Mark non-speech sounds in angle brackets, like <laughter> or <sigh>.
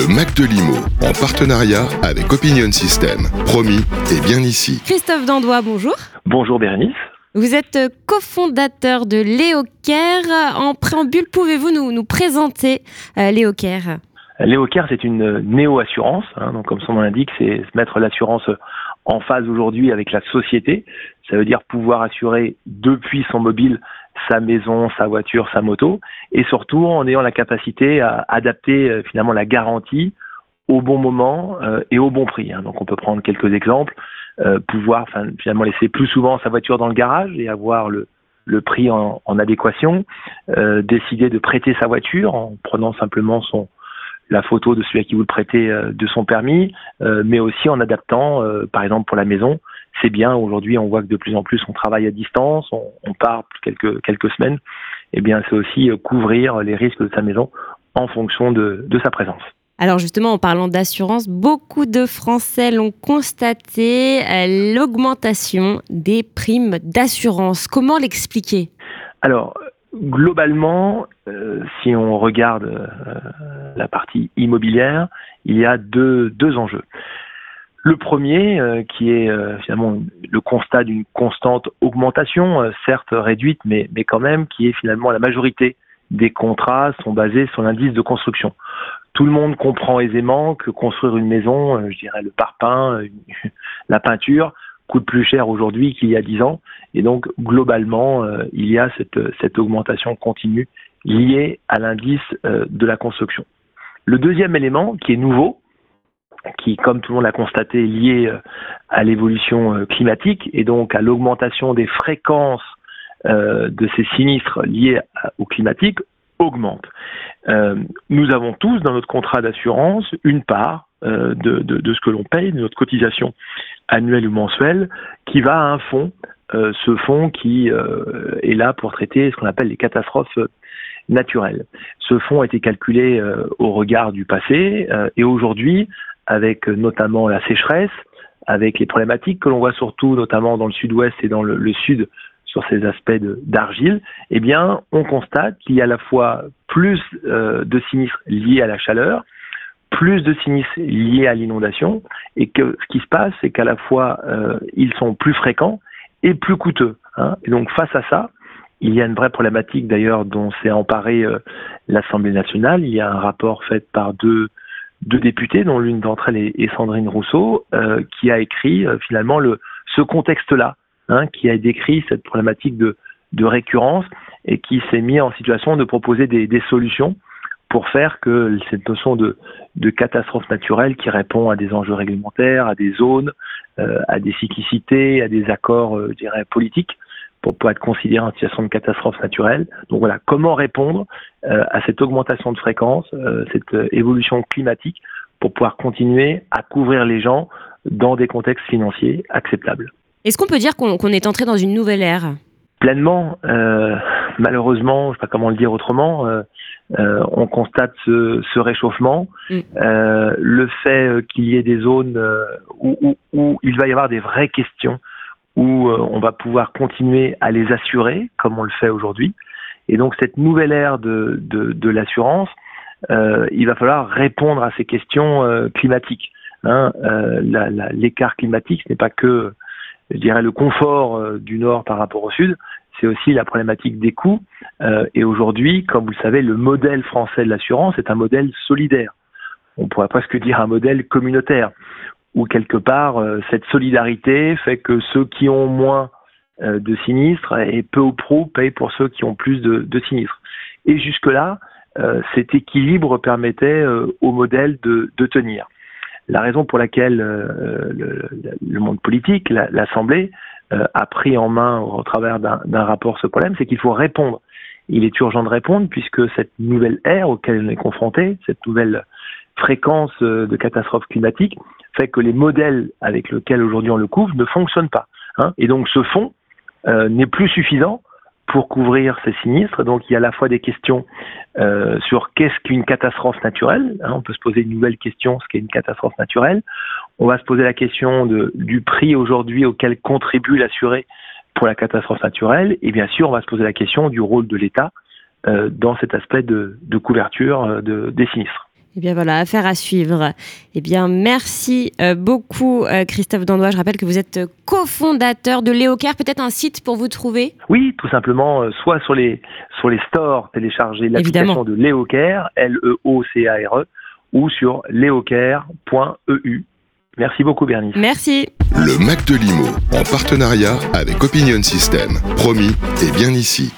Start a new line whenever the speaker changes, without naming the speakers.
Le Mac de Limo, en partenariat avec Opinion System. Promis, et bien ici.
Christophe Dandois, bonjour.
Bonjour Bérénice.
Vous êtes cofondateur de Léocare. En préambule, pouvez-vous nous, nous présenter euh, Léocare
Léocare, c'est une néo-assurance. Hein, donc, comme son nom l'indique, c'est mettre l'assurance en phase aujourd'hui avec la société. Ça veut dire pouvoir assurer depuis son mobile sa maison, sa voiture, sa moto, et surtout en ayant la capacité à adapter euh, finalement la garantie au bon moment euh, et au bon prix. Hein. Donc on peut prendre quelques exemples, euh, pouvoir finalement laisser plus souvent sa voiture dans le garage et avoir le, prix en, adéquation, décider de prêter sa voiture en prenant simplement la photo de celui à qui vous le prêtez de son permis, mais aussi en adaptant, par exemple pour la maison. C'est bien, aujourd'hui on voit que de plus en plus on travaille à distance, on, on part quelques, quelques semaines. Eh bien c'est aussi couvrir les risques de sa maison en fonction de, de sa présence.
Alors justement, en parlant d'assurance, beaucoup de Français l'ont constaté, l'augmentation des primes d'assurance. Comment l'expliquer?
Alors, globalement, euh, si on regarde euh, la partie immobilière, il y a deux, deux enjeux. Le premier, euh, qui est finalement le constat d'une constante augmentation, certes réduite, mais, mais quand même, qui est finalement la majorité des contrats sont basés sur l'indice de construction. Tout le monde comprend aisément que construire une maison, je dirais le parpaing, <laughs> la peinture, coûte plus cher aujourd'hui qu'il y a dix ans. Et donc, globalement, euh, il y a cette, cette, augmentation continue liée à l'indice euh, de la construction. Le deuxième élément, qui est nouveau, qui, comme tout le monde l'a constaté, est lié euh, à l'évolution climatique et donc à l'augmentation des fréquences de ces sinistres liés au climatique, augmente. nous avons tous dans notre contrat d'assurance une part de, ce que l'on paye, de notre cotisation annuel ou mensuel, qui va à un fonds, euh, ce fonds qui euh, est là pour traiter ce qu'on appelle les catastrophes naturelles. Ce fonds a été calculé euh, au regard du passé et aujourd'hui, avec notamment la sécheresse, avec les problématiques que l'on voit surtout notamment dans le sud-ouest et dans le, sud sur ces aspects d'argile, eh bien, on constate qu'il y a à la fois plus de sinistres liés à la chaleur, plus de sinistres liés à l'inondation et que ce qui se passe, c'est qu'à la fois euh, ils sont plus fréquents et plus coûteux. Hein. Donc face à ça, il y a une vraie problématique d'ailleurs dont s'est emparée euh, l'Assemblée nationale. Il y a un rapport fait par deux, deux députés, dont l'une d'entre elles est, Sandrine Rousseau, euh, qui a écrit finalement le, ce contexte-là, hein, qui a décrit cette problématique de, récurrence et qui s'est mis en situation de proposer des, solutions pour faire que cette notion de, catastrophe naturelle qui répond à des enjeux réglementaires, à des zones, euh, à des cyclicités, à des accords, euh, je politiques, pour pouvoir être considéré en situation de catastrophe naturelle. Donc voilà, comment répondre euh, à cette augmentation de fréquence, cette évolution climatique, pour pouvoir continuer à couvrir les gens dans des contextes financiers acceptables.
Est-ce qu'on peut dire qu'on est entré dans une nouvelle ère?
Pleinement, malheureusement, je ne sais pas comment le dire autrement, euh, on constate ce, ce réchauffement, mm. euh, le fait euh, qu'il y ait des zones euh, où, où, où, il va y avoir des vraies questions, où on va pouvoir continuer à les assurer, comme on le fait aujourd'hui. Et donc cette nouvelle ère de, l'assurance, il va falloir répondre à ces questions climatiques. Hein. L'écart climatique, ce n'est pas que, je dirais, le confort du nord par rapport au sud, c'est aussi la problématique des coûts. Euh, et aujourd'hui, comme vous le savez, le modèle français de l'assurance est un modèle solidaire. On pourrait presque dire un modèle communautaire, où quelque part, euh, cette solidarité fait que ceux qui ont moins euh, de sinistres et peu ou prou payent pour ceux qui ont plus de, de sinistres. Et jusque-là, cet équilibre permettait au modèle de, de, tenir. La raison pour laquelle le, le, monde politique, l'Assemblée, euh, a pris en main au travers d'un rapport ce problème, c'est qu'il faut répondre. Il est urgent de répondre puisque cette nouvelle ère auquel on est confronté, cette nouvelle fréquence euh, de catastrophes climatiques, fait que les modèles avec lesquels aujourd'hui on le couvre ne fonctionnent pas. Hein. Et donc ce fonds euh, n'est plus suffisant pour couvrir ces sinistres. Donc il y a à la fois des questions euh, sur qu'est-ce qu'une catastrophe naturelle. Hein, on peut se poser une nouvelle question, ce qu'est une catastrophe naturelle. On va se poser la question de, du prix aujourd'hui auquel contribue l'assuré pour la catastrophe naturelle. Et bien sûr, on va se poser la question du rôle de l'État euh, dans cet aspect de, de couverture euh, de, des sinistres.
Eh bien voilà, affaire à suivre. Eh bien merci euh, beaucoup euh, Christophe Dandois. Je rappelle que vous êtes cofondateur de Léocare. Peut-être un site pour vous trouver?
Oui, tout simplement, euh, soit sur les, sur les stores, télécharger l'application de Léocare, L-E-O-C-A-R-E, ou sur leocare.eu. Merci beaucoup Bernice.
Merci.
Le Mac de Limo, en partenariat avec Opinion System. Promis, et bien ici.